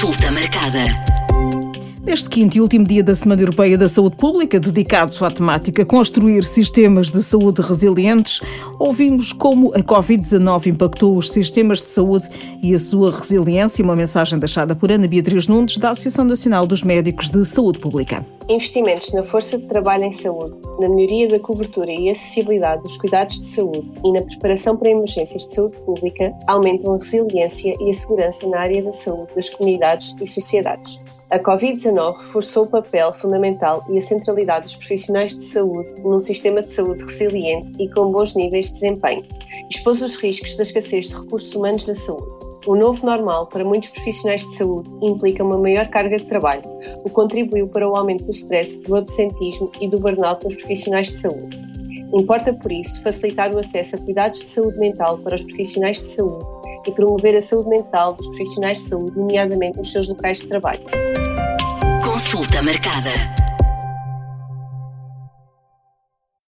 Consulta marcada. Neste quinto e último dia da Semana Europeia da Saúde Pública, dedicado à temática Construir Sistemas de Saúde Resilientes, ouvimos como a Covid-19 impactou os sistemas de saúde e a sua resiliência. Uma mensagem deixada por Ana Beatriz Nunes, da Associação Nacional dos Médicos de Saúde Pública. Investimentos na força de trabalho em saúde, na melhoria da cobertura e acessibilidade dos cuidados de saúde e na preparação para emergências de saúde pública aumentam a resiliência e a segurança na área da saúde das comunidades e sociedades. A Covid-19 reforçou o papel fundamental e a centralidade dos profissionais de saúde num sistema de saúde resiliente e com bons níveis de desempenho. Expôs os riscos da escassez de recursos humanos na saúde. O novo normal para muitos profissionais de saúde implica uma maior carga de trabalho, o que contribuiu para o aumento do stress, do absentismo e do burnout nos profissionais de saúde. Importa, por isso, facilitar o acesso a cuidados de saúde mental para os profissionais de saúde e promover a saúde mental dos profissionais de saúde, nomeadamente nos seus locais de trabalho. Consulta marcada.